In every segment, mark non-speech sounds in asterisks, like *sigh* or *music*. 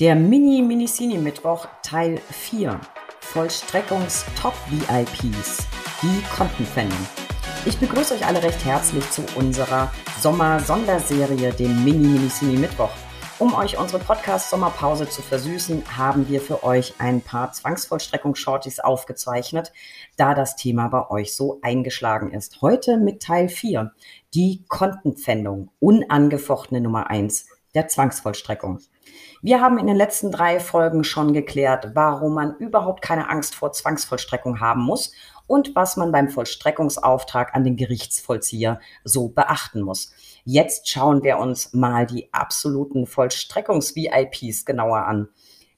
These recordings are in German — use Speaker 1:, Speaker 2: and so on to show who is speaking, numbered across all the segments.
Speaker 1: Der Mini-Minicini-Mittwoch Teil 4. Vollstreckungs-Top-VIPs. Die Kontenpfändung. Ich begrüße euch alle recht herzlich zu unserer Sommer-Sonderserie, dem Mini-Minicini-Mittwoch. Um euch unsere Podcast-Sommerpause zu versüßen, haben wir für euch ein paar Zwangsvollstreckungsshorties aufgezeichnet, da das Thema bei euch so eingeschlagen ist. Heute mit Teil 4, die Kontenpfändung, unangefochtene Nummer 1 der Zwangsvollstreckung. Wir haben in den letzten drei Folgen schon geklärt, warum man überhaupt keine Angst vor Zwangsvollstreckung haben muss und was man beim Vollstreckungsauftrag an den Gerichtsvollzieher so beachten muss. Jetzt schauen wir uns mal die absoluten Vollstreckungs-VIPs genauer an.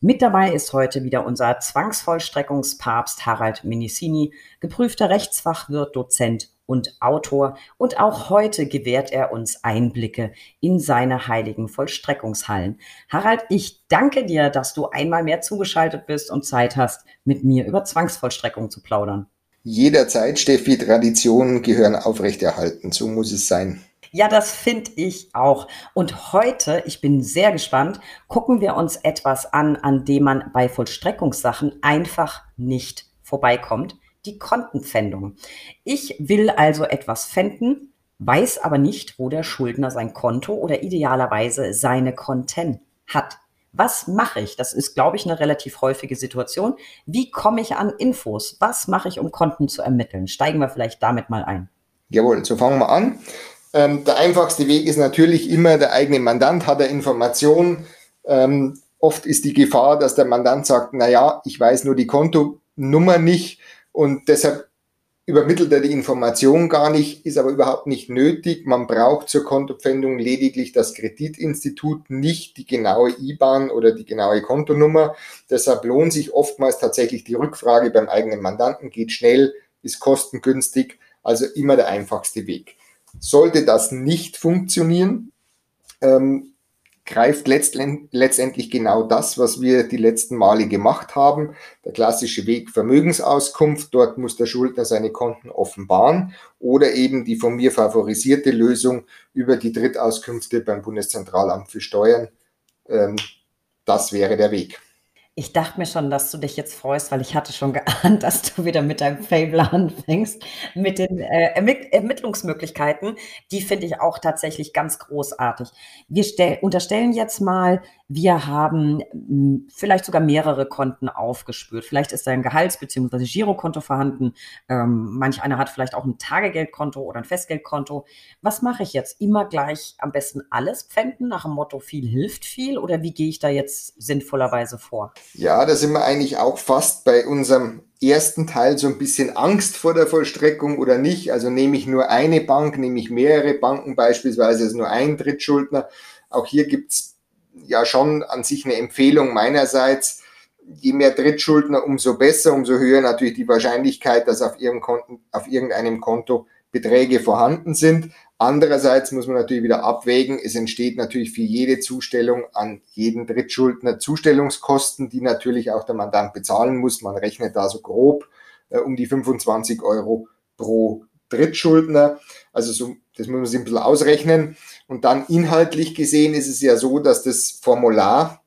Speaker 1: Mit dabei ist heute wieder unser Zwangsvollstreckungspapst Harald Minicini, geprüfter Rechtsfachwirt, Dozent und Autor. Und auch heute gewährt er uns Einblicke in seine heiligen Vollstreckungshallen. Harald, ich danke dir, dass du einmal mehr zugeschaltet bist und Zeit hast, mit mir über Zwangsvollstreckung zu plaudern.
Speaker 2: Jederzeit, Steffi, Traditionen gehören aufrechterhalten. So muss es sein.
Speaker 1: Ja, das finde ich auch. Und heute, ich bin sehr gespannt, gucken wir uns etwas an, an dem man bei Vollstreckungssachen einfach nicht vorbeikommt. Die Kontenpfändung. Ich will also etwas pfänden, weiß aber nicht, wo der Schuldner sein Konto oder idealerweise seine Konten hat. Was mache ich? Das ist, glaube ich, eine relativ häufige Situation. Wie komme ich an Infos? Was mache ich, um Konten zu ermitteln? Steigen wir vielleicht damit mal ein.
Speaker 2: Jawohl, so fangen wir an. Ähm, der einfachste Weg ist natürlich immer, der eigene Mandant hat er Informationen. Ähm, oft ist die Gefahr, dass der Mandant sagt, na ja, ich weiß nur die Kontonummer nicht und deshalb übermittelt er die Information gar nicht, ist aber überhaupt nicht nötig. Man braucht zur Kontopfändung lediglich das Kreditinstitut, nicht die genaue IBAN oder die genaue Kontonummer. Deshalb lohnt sich oftmals tatsächlich die Rückfrage beim eigenen Mandanten, geht schnell, ist kostengünstig, also immer der einfachste Weg. Sollte das nicht funktionieren, ähm, greift letztendlich genau das, was wir die letzten Male gemacht haben. Der klassische Weg Vermögensauskunft, dort muss der Schuldner seine Konten offenbaren oder eben die von mir favorisierte Lösung über die Drittauskünfte beim Bundeszentralamt für Steuern. Ähm, das wäre der Weg.
Speaker 1: Ich dachte mir schon, dass du dich jetzt freust, weil ich hatte schon geahnt, *laughs* dass du wieder mit deinem Fable anfängst, mit den äh, Ermittlungsmöglichkeiten. Die finde ich auch tatsächlich ganz großartig. Wir unterstellen jetzt mal, wir haben hm, vielleicht sogar mehrere Konten aufgespürt. Vielleicht ist ein Gehalts- bzw. Girokonto vorhanden. Ähm, manch einer hat vielleicht auch ein Tagegeldkonto oder ein Festgeldkonto. Was mache ich jetzt? Immer gleich am besten alles pfänden nach dem Motto viel hilft viel oder wie gehe ich da jetzt sinnvollerweise vor?
Speaker 2: Ja, da sind wir eigentlich auch fast bei unserem ersten Teil so ein bisschen Angst vor der Vollstreckung oder nicht. Also nehme ich nur eine Bank, nehme ich mehrere Banken beispielsweise, also nur ein Drittschuldner. Auch hier gibt's ja schon an sich eine Empfehlung meinerseits. Je mehr Drittschuldner, umso besser, umso höher natürlich die Wahrscheinlichkeit, dass auf, ihrem Konten, auf irgendeinem Konto Beträge vorhanden sind. Andererseits muss man natürlich wieder abwägen, es entsteht natürlich für jede Zustellung an jeden Drittschuldner Zustellungskosten, die natürlich auch der Mandant bezahlen muss. Man rechnet da so grob äh, um die 25 Euro pro Drittschuldner. Also so, das muss man sich ein bisschen ausrechnen. Und dann inhaltlich gesehen ist es ja so, dass das Formular,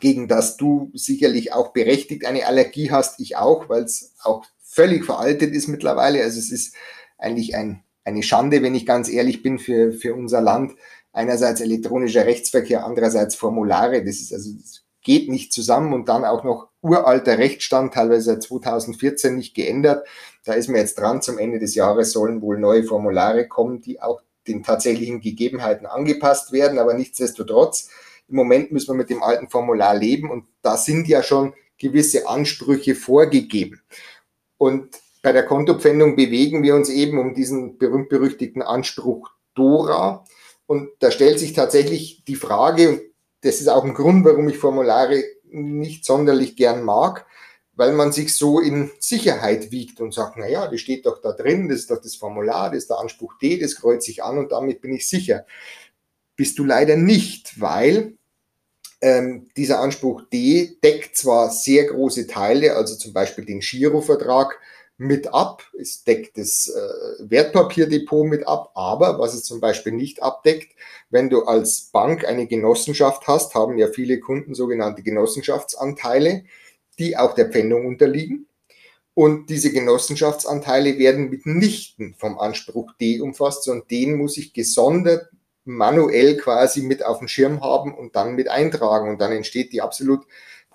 Speaker 2: gegen das du sicherlich auch berechtigt eine Allergie hast, ich auch, weil es auch völlig veraltet ist mittlerweile. Also es ist eigentlich ein, eine Schande, wenn ich ganz ehrlich bin, für, für unser Land. Einerseits elektronischer Rechtsverkehr, andererseits Formulare. Das ist also, das geht nicht zusammen und dann auch noch uralter Rechtsstand, teilweise seit 2014 nicht geändert. Da ist man jetzt dran. Zum Ende des Jahres sollen wohl neue Formulare kommen, die auch den tatsächlichen Gegebenheiten angepasst werden. Aber nichtsdestotrotz, im Moment müssen wir mit dem alten Formular leben und da sind ja schon gewisse Ansprüche vorgegeben. Und bei der Kontopfändung bewegen wir uns eben um diesen berühmt-berüchtigten Anspruch Dora. Und da stellt sich tatsächlich die Frage, das ist auch ein Grund, warum ich Formulare nicht sonderlich gern mag, weil man sich so in Sicherheit wiegt und sagt, na ja, das steht doch da drin, das ist doch das Formular, das ist der Anspruch D, das kreuze ich an und damit bin ich sicher. Bist du leider nicht, weil ähm, dieser Anspruch D deckt zwar sehr große Teile, also zum Beispiel den Girovertrag, mit ab. Es deckt das äh, Wertpapierdepot mit ab, aber was es zum Beispiel nicht abdeckt, wenn du als Bank eine Genossenschaft hast, haben ja viele Kunden sogenannte Genossenschaftsanteile, die auch der Pfändung unterliegen. Und diese Genossenschaftsanteile werden mitnichten vom Anspruch D umfasst, sondern den muss ich gesondert manuell quasi mit auf dem Schirm haben und dann mit eintragen. Und dann entsteht die absolut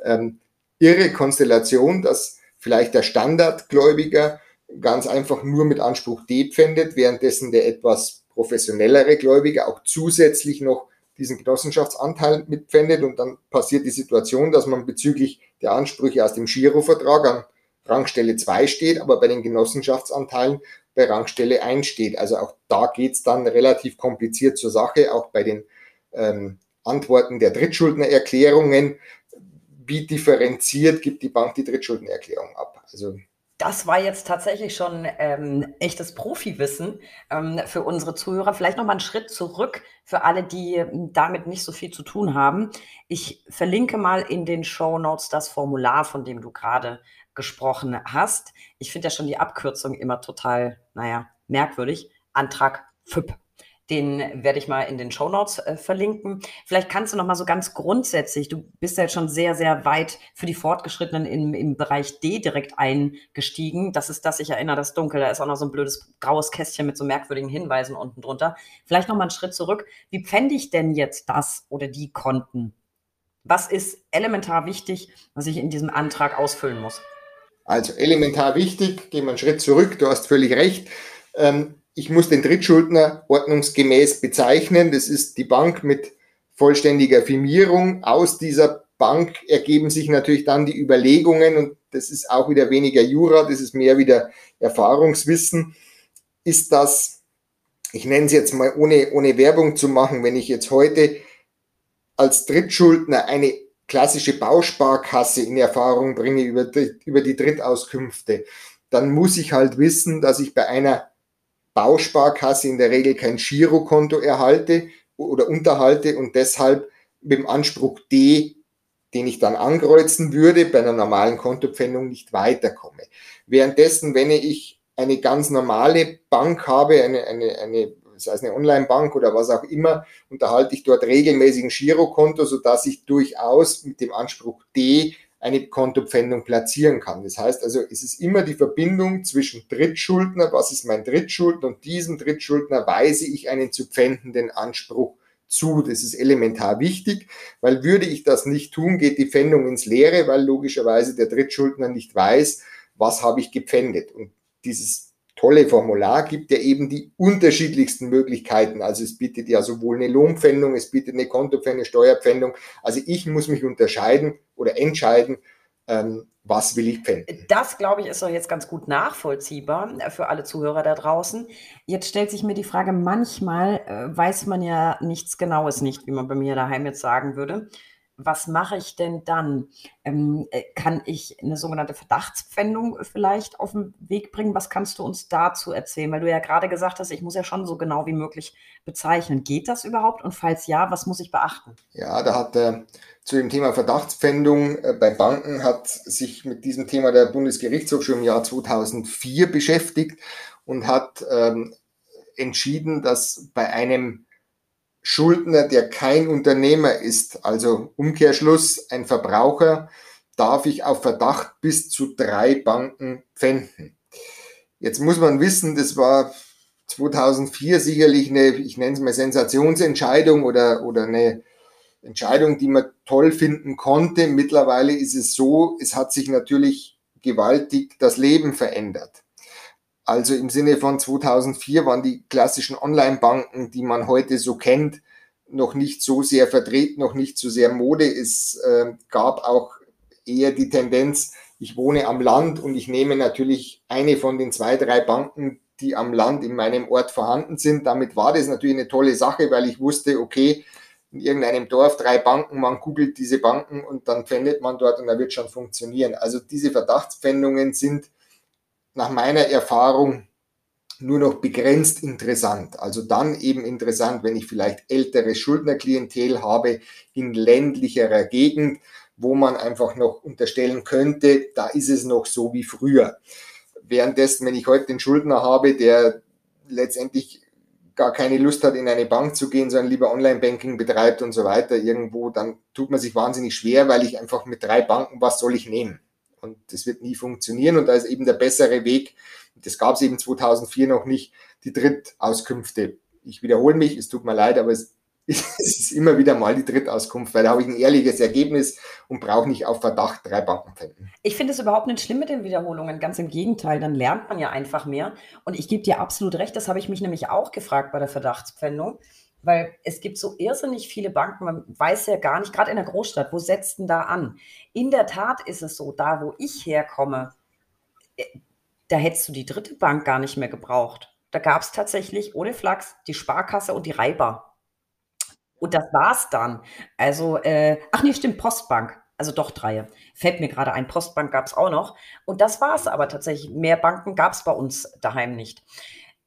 Speaker 2: ähm, irre Konstellation, dass vielleicht der Standardgläubiger ganz einfach nur mit Anspruch D pfändet, währenddessen der etwas professionellere Gläubiger auch zusätzlich noch diesen Genossenschaftsanteil mitpfändet und dann passiert die Situation, dass man bezüglich der Ansprüche aus dem Girovertrag an Rangstelle 2 steht, aber bei den Genossenschaftsanteilen bei Rangstelle 1 steht. Also auch da geht's dann relativ kompliziert zur Sache, auch bei den ähm, Antworten der Drittschuldnererklärungen. Wie differenziert gibt die Bank die Drittschuldnererklärung ab?
Speaker 1: Also das war jetzt tatsächlich schon ähm, echtes Profiwissen ähm, für unsere Zuhörer. Vielleicht noch mal einen Schritt zurück für alle, die damit nicht so viel zu tun haben. Ich verlinke mal in den Show Notes das Formular, von dem du gerade gesprochen hast. Ich finde ja schon die Abkürzung immer total, naja, merkwürdig. Antrag FÜP. Den werde ich mal in den Show Notes äh, verlinken. Vielleicht kannst du noch mal so ganz grundsätzlich, du bist ja jetzt schon sehr, sehr weit für die Fortgeschrittenen im, im Bereich D direkt eingestiegen. Das ist das, ich erinnere, das Dunkel, da ist auch noch so ein blödes graues Kästchen mit so merkwürdigen Hinweisen unten drunter. Vielleicht noch mal einen Schritt zurück. Wie pfände ich denn jetzt das oder die Konten? Was ist elementar wichtig, was ich in diesem Antrag ausfüllen muss?
Speaker 2: Also elementar wichtig, gehen wir einen Schritt zurück, du hast völlig recht. Ähm, ich muss den Drittschuldner ordnungsgemäß bezeichnen. Das ist die Bank mit vollständiger Firmierung. Aus dieser Bank ergeben sich natürlich dann die Überlegungen und das ist auch wieder weniger Jura, das ist mehr wieder Erfahrungswissen. Ist das, ich nenne es jetzt mal ohne, ohne Werbung zu machen, wenn ich jetzt heute als Drittschuldner eine klassische Bausparkasse in Erfahrung bringe über die, über die Drittauskünfte, dann muss ich halt wissen, dass ich bei einer Bausparkasse in der Regel kein Girokonto erhalte oder unterhalte und deshalb mit dem Anspruch D, den ich dann ankreuzen würde, bei einer normalen Kontopfändung nicht weiterkomme. Währenddessen, wenn ich eine ganz normale Bank habe, eine, eine, eine sei es eine Online-Bank oder was auch immer, unterhalte ich dort regelmäßig ein Girokonto, sodass ich durchaus mit dem Anspruch D eine Kontopfändung platzieren kann. Das heißt also, es ist immer die Verbindung zwischen Drittschuldner, was ist mein Drittschuldner und diesem Drittschuldner weise ich einen zu pfändenden Anspruch zu. Das ist elementar wichtig, weil würde ich das nicht tun, geht die Pfändung ins Leere, weil logischerweise der Drittschuldner nicht weiß, was habe ich gepfändet. Und dieses tolle Formular gibt ja eben die unterschiedlichsten Möglichkeiten. Also es bietet ja sowohl eine Lohnpfändung, es bietet eine Kontopfändung, Steuerpfändung. Also ich muss mich unterscheiden oder entscheiden, ähm, was will ich pfänden.
Speaker 1: Das, glaube ich, ist doch jetzt ganz gut nachvollziehbar für alle Zuhörer da draußen. Jetzt stellt sich mir die Frage, manchmal äh, weiß man ja nichts Genaues nicht, wie man bei mir daheim jetzt sagen würde was mache ich denn dann? Ähm, äh, kann ich eine sogenannte Verdachtspfändung vielleicht auf den Weg bringen? Was kannst du uns dazu erzählen? Weil du ja gerade gesagt hast, ich muss ja schon so genau wie möglich bezeichnen. Geht das überhaupt? Und falls ja, was muss ich beachten?
Speaker 2: Ja, da hat äh, zu dem Thema Verdachtspfändung äh, bei Banken hat sich mit diesem Thema der Bundesgerichtshof schon im Jahr 2004 beschäftigt und hat ähm, entschieden, dass bei einem Schuldner, der kein Unternehmer ist, also Umkehrschluss, ein Verbraucher, darf ich auf Verdacht bis zu drei Banken pfänden. Jetzt muss man wissen, das war 2004 sicherlich eine, ich nenne es mal Sensationsentscheidung oder, oder eine Entscheidung, die man toll finden konnte. Mittlerweile ist es so, es hat sich natürlich gewaltig das Leben verändert. Also im Sinne von 2004 waren die klassischen Online-Banken, die man heute so kennt, noch nicht so sehr vertreten, noch nicht so sehr Mode. Es äh, gab auch eher die Tendenz, ich wohne am Land und ich nehme natürlich eine von den zwei, drei Banken, die am Land in meinem Ort vorhanden sind. Damit war das natürlich eine tolle Sache, weil ich wusste, okay, in irgendeinem Dorf drei Banken, man googelt diese Banken und dann pfändet man dort und da wird schon funktionieren. Also diese Verdachtspfändungen sind nach meiner Erfahrung nur noch begrenzt interessant. Also dann eben interessant, wenn ich vielleicht ältere Schuldnerklientel habe in ländlicherer Gegend, wo man einfach noch unterstellen könnte, da ist es noch so wie früher. währenddessen, wenn ich heute den Schuldner habe, der letztendlich gar keine Lust hat, in eine Bank zu gehen, sondern lieber Online-Banking betreibt und so weiter irgendwo, dann tut man sich wahnsinnig schwer, weil ich einfach mit drei Banken, was soll ich nehmen? Und das wird nie funktionieren. Und da ist eben der bessere Weg, das gab es eben 2004 noch nicht, die Drittauskünfte. Ich wiederhole mich, es tut mir leid, aber es *laughs* es ist immer wieder mal die Drittauskunft, weil da habe ich ein ehrliches Ergebnis und brauche nicht auf Verdacht drei Banken finden.
Speaker 1: Ich finde es überhaupt nicht schlimm mit den Wiederholungen, ganz im Gegenteil, dann lernt man ja einfach mehr. Und ich gebe dir absolut recht, das habe ich mich nämlich auch gefragt bei der Verdachtspfändung, weil es gibt so irrsinnig viele Banken, man weiß ja gar nicht, gerade in der Großstadt, wo setzt denn da an? In der Tat ist es so, da wo ich herkomme, äh, da hättest du die dritte Bank gar nicht mehr gebraucht. Da gab es tatsächlich ohne Flachs die Sparkasse und die Reiber. Und das war's dann. Also, äh, ach nee, stimmt, Postbank. Also doch drei. Fällt mir gerade ein, Postbank gab es auch noch. Und das war's aber tatsächlich. Mehr Banken gab es bei uns daheim nicht.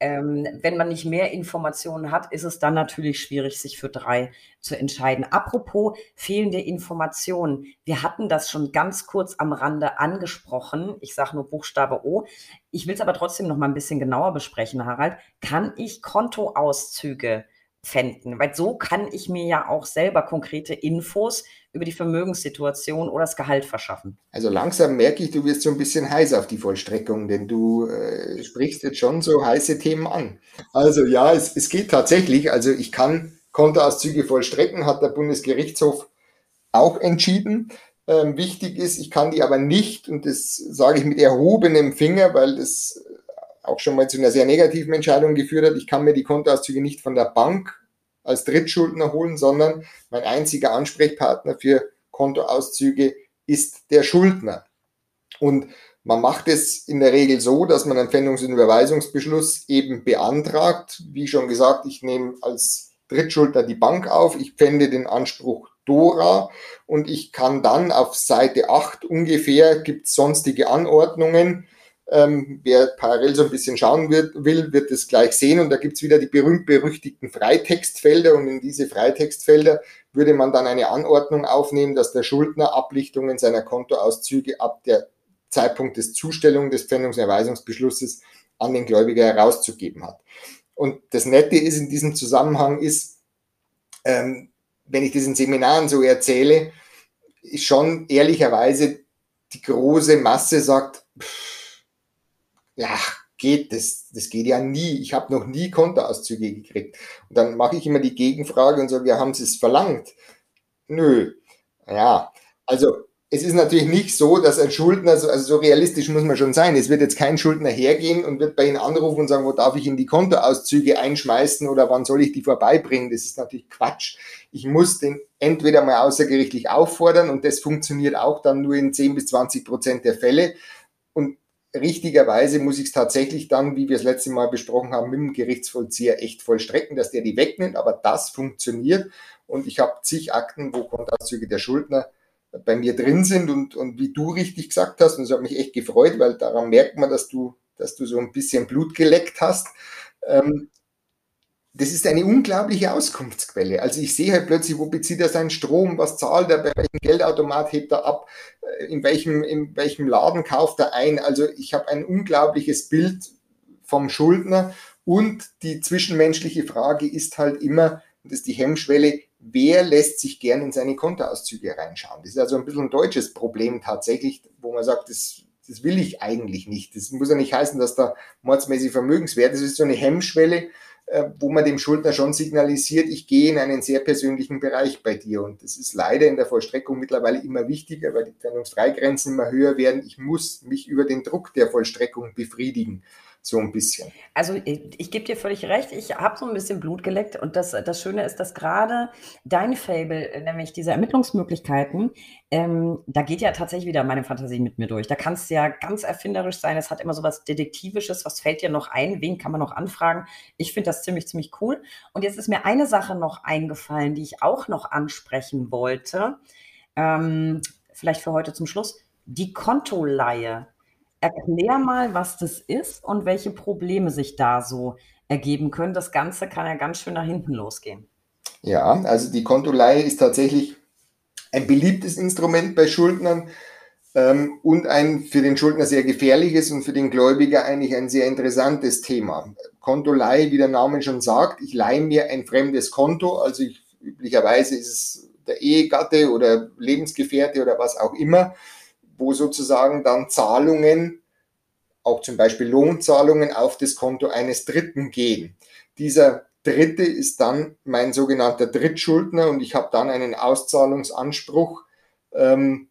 Speaker 1: Ähm, wenn man nicht mehr Informationen hat, ist es dann natürlich schwierig, sich für drei zu entscheiden. Apropos fehlende Informationen. Wir hatten das schon ganz kurz am Rande angesprochen. Ich sage nur Buchstabe O. Ich will es aber trotzdem noch mal ein bisschen genauer besprechen, Harald. Kann ich Kontoauszüge fänden. Weil so kann ich mir ja auch selber konkrete Infos über die Vermögenssituation oder das Gehalt verschaffen.
Speaker 2: Also langsam merke ich, du wirst so ein bisschen heiß auf die Vollstreckung, denn du äh, sprichst jetzt schon so heiße Themen an. Also ja, es, es geht tatsächlich. Also ich kann Kontoauszüge vollstrecken, hat der Bundesgerichtshof auch entschieden. Ähm, wichtig ist, ich kann die aber nicht, und das sage ich mit erhobenem Finger, weil das auch schon mal zu einer sehr negativen Entscheidung geführt hat. Ich kann mir die Kontoauszüge nicht von der Bank als Drittschuldner holen, sondern mein einziger Ansprechpartner für Kontoauszüge ist der Schuldner. Und man macht es in der Regel so, dass man einen Pfändungs- und Überweisungsbeschluss eben beantragt. Wie schon gesagt, ich nehme als Drittschuldner die Bank auf, ich pfände den Anspruch Dora und ich kann dann auf Seite 8 ungefähr, gibt es sonstige Anordnungen, ähm, wer parallel so ein bisschen schauen wird, will, wird es gleich sehen. Und da gibt's wieder die berühmt-berüchtigten Freitextfelder. Und in diese Freitextfelder würde man dann eine Anordnung aufnehmen, dass der Schuldner Ablichtungen seiner Kontoauszüge ab der Zeitpunkt des Zustellung des Pfändungserweisungsbeschlusses an den Gläubiger herauszugeben hat. Und das Nette ist in diesem Zusammenhang ist, ähm, wenn ich das in Seminaren so erzähle, ist schon ehrlicherweise die große Masse sagt, pff, ja, geht, das, das geht ja nie. Ich habe noch nie Kontoauszüge gekriegt. Und dann mache ich immer die Gegenfrage und sage, ja, haben Sie es verlangt? Nö. Ja, also es ist natürlich nicht so, dass ein Schuldner, also so realistisch muss man schon sein, es wird jetzt kein Schuldner hergehen und wird bei Ihnen anrufen und sagen, wo darf ich in die Kontoauszüge einschmeißen oder wann soll ich die vorbeibringen? Das ist natürlich Quatsch. Ich muss den entweder mal außergerichtlich auffordern und das funktioniert auch dann nur in 10 bis 20 Prozent der Fälle. Und richtigerweise muss ich es tatsächlich dann, wie wir es letzte Mal besprochen haben, mit dem Gerichtsvollzieher echt vollstrecken, dass der die wegnimmt, aber das funktioniert und ich habe zig Akten, wo Kontoauszüge der Schuldner bei mir drin sind und, und wie du richtig gesagt hast, und das hat mich echt gefreut, weil daran merkt man, dass du, dass du so ein bisschen Blut geleckt hast. Ähm, das ist eine unglaubliche Auskunftsquelle. Also ich sehe halt plötzlich, wo bezieht er seinen Strom, was zahlt er, bei welchem Geldautomat hebt er ab, äh, in welchem, in welchem Laden kauft er ein. Also ich habe ein unglaubliches Bild vom Schuldner und die zwischenmenschliche Frage ist halt immer, das ist die Hemmschwelle, wer lässt sich gern in seine Kontoauszüge reinschauen? Das ist also ein bisschen ein deutsches Problem tatsächlich, wo man sagt, das, das will ich eigentlich nicht. Das muss ja nicht heißen, dass da mordsmäßig Vermögenswert ist. Das ist so eine Hemmschwelle, wo man dem Schuldner schon signalisiert, ich gehe in einen sehr persönlichen Bereich bei dir. Und das ist leider in der Vollstreckung mittlerweile immer wichtiger, weil die Trennungsfreigrenzen immer höher werden. Ich muss mich über den Druck der Vollstreckung befriedigen so ein bisschen.
Speaker 1: Also ich, ich gebe dir völlig recht, ich habe so ein bisschen Blut geleckt und das, das Schöne ist, dass gerade dein Fable, nämlich diese Ermittlungsmöglichkeiten, ähm, da geht ja tatsächlich wieder meine Fantasie mit mir durch. Da kannst du ja ganz erfinderisch sein, es hat immer so was Detektivisches, was fällt dir noch ein, wen kann man noch anfragen. Ich finde das ziemlich, ziemlich cool. Und jetzt ist mir eine Sache noch eingefallen, die ich auch noch ansprechen wollte. Ähm, vielleicht für heute zum Schluss. Die Kontoleihe. Erklär mal, was das ist und welche Probleme sich da so ergeben können. Das Ganze kann ja ganz schön nach hinten losgehen.
Speaker 2: Ja, also die Kontoleihe ist tatsächlich ein beliebtes Instrument bei Schuldnern. ähm, und ein für den Schuldner sehr gefährliches und für den Gläubiger eigentlich ein sehr interessantes Thema. Kontoleihe, wie der Name schon sagt, ich leihe mir ein fremdes Konto, also ich, üblicherweise ist es der Ehegatte oder Lebensgefährte oder was auch immer, wo sozusagen dann Zahlungen, auch zum Beispiel Lohnzahlungen auf das Konto eines Dritten gehen. Dieser Dritte ist dann mein sogenannter Drittschuldner und ich habe dann einen Auszahlungsanspruch ähm,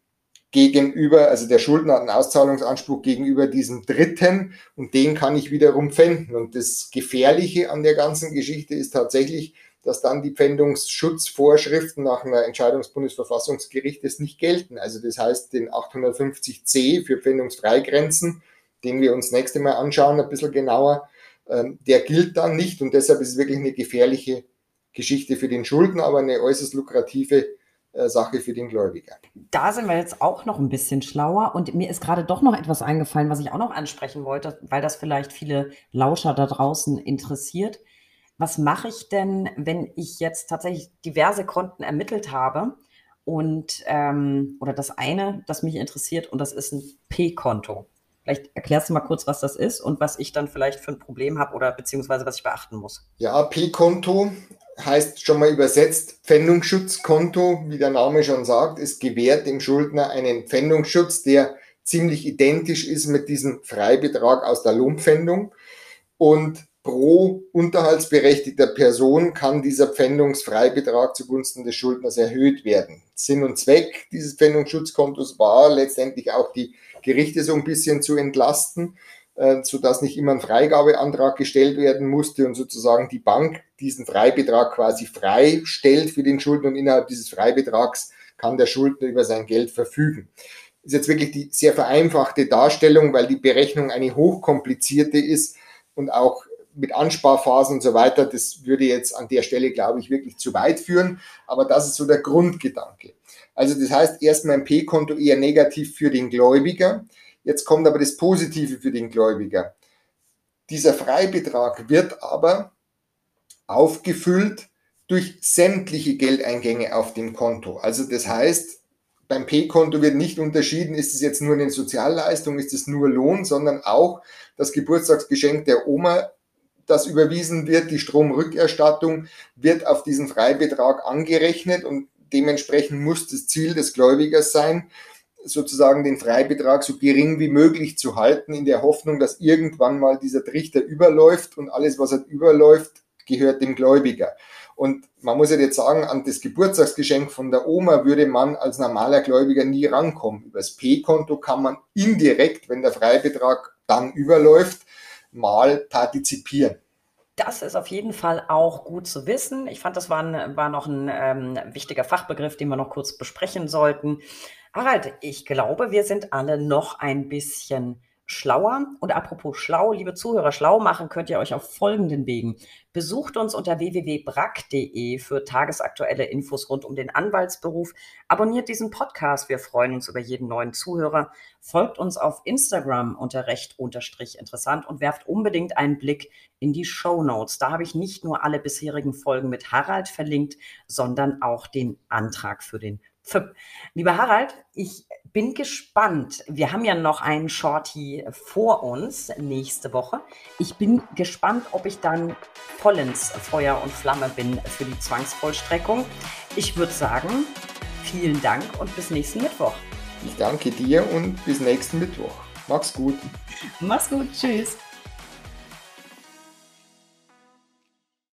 Speaker 2: gegenüber, also der Schuldner hat einen Auszahlungsanspruch gegenüber diesem Dritten und den kann ich wiederum pfänden. Und das Gefährliche an der ganzen Geschichte ist tatsächlich, dass dann die Pfändungsschutzvorschriften nach einer Entscheidung des Bundesverfassungsgerichtes nicht gelten. Also das heißt, den 850c für Pfändungsfreigrenzen, den wir uns nächste Mal anschauen, ein bisschen genauer, ähm, der gilt dann nicht und deshalb ist es wirklich eine gefährliche Geschichte für den Schuldner, aber eine äußerst lukrative äh, Sache für den Gläubiger.
Speaker 1: Da sind wir jetzt auch noch ein bisschen schlauer und mir ist gerade doch noch etwas eingefallen, was ich auch noch ansprechen wollte, weil das vielleicht viele Lauscher da draußen interessiert. Was mache ich denn, wenn ich jetzt tatsächlich diverse Konten ermittelt habe und ähm, oder das eine, das mich interessiert und das ist ein P-Konto. Vielleicht erklärst du mal kurz, was das ist und was ich dann vielleicht für ein Problem habe oder beziehungsweise was ich beachten muss.
Speaker 2: Ja, P-Konto heißt schon mal übersetzt Pfändungsschutzkonto, wie der Name schon sagt. Es gewährt dem Schuldner einen Pfändungsschutz, der ziemlich identisch ist mit diesem Freibetrag aus der Lohnpfändung. Und pro unterhaltsberechtigter Person kann dieser Pfändungsfreibetrag zugunsten des Schuldners erhöht werden. Sinn und Zweck dieses Pfändungsschutzkontos war letztendlich auch die Gerichte so ein bisschen zu entlasten äh, sodass nicht immer ein Freigabeantrag gestellt werden musste und sozusagen die Bank diesen Freibetrag quasi freistellt für den Schuldner und innerhalb dieses Freibetrags kann der Schuldner über sein Geld verfügen. Ist jetzt wirklich die sehr vereinfachte Darstellung, weil die Berechnung eine hochkomplizierte ist und auch mit Ansparphasen und so weiter, das würde jetzt an der Stelle, glaube ich, wirklich zu weit führen. Aber das ist so der Grundgedanke. Also das heißt, erstmal ein P-Konto eher negativ für den Gläubiger. Jetzt kommt aber das Positive für den Gläubiger. Dieser Freibetrag wird aber aufgefüllt durch sämtliche Geldeingänge auf dem Konto. Also das heißt, beim P-Konto wird nicht unterschieden, ist es jetzt nur eine Sozialleistung, ist es nur Lohn, sondern auch das Geburtstagsgeschenk der Oma, das überwiesen wird, die Stromrückerstattung wird auf diesen Freibetrag angerechnet und dementsprechend muss das Ziel des Gläubigers sein, sozusagen den Freibetrag so gering wie möglich zu halten, in der Hoffnung, dass irgendwann mal dieser Trichter überläuft und alles, was halt überläuft, gehört dem Gläubiger. Und man muss ja jetzt sagen, an das Geburtstagsgeschenk von der Oma würde man als normaler Gläubiger nie rankommen. Übers P-Konto kann man indirekt, wenn der Freibetrag dann überläuft, mal partizipieren.
Speaker 1: Das ist auf jeden Fall auch gut zu wissen. Ich fand, das war, ein, war noch ein ähm, wichtiger Fachbegriff, den wir noch kurz besprechen sollten. Harald, ich glaube, wir sind alle noch ein bisschen schlauer. Und apropos schlau, liebe Zuhörer, schlau machen könnt ihr euch auf folgenden Wegen. Besucht uns unter www.brack.de für tagesaktuelle Infos rund um den Anwaltsberuf. Abonniert diesen Podcast. Wir freuen uns über jeden neuen Zuhörer. Folgt uns auf Instagram unter recht unterstrich interessant und werft unbedingt einen Blick in die Show Notes. Da habe ich nicht nur alle bisherigen Folgen mit Harald verlinkt, sondern auch den Antrag für den Lieber Harald, ich bin gespannt. Wir haben ja noch einen Shorty vor uns nächste Woche. Ich bin gespannt, ob ich dann vollends Feuer und Flamme bin für die Zwangsvollstreckung. Ich würde sagen, vielen Dank und bis nächsten Mittwoch.
Speaker 2: Ich danke dir und bis nächsten Mittwoch. Mach's gut.
Speaker 1: Mach's gut. Tschüss.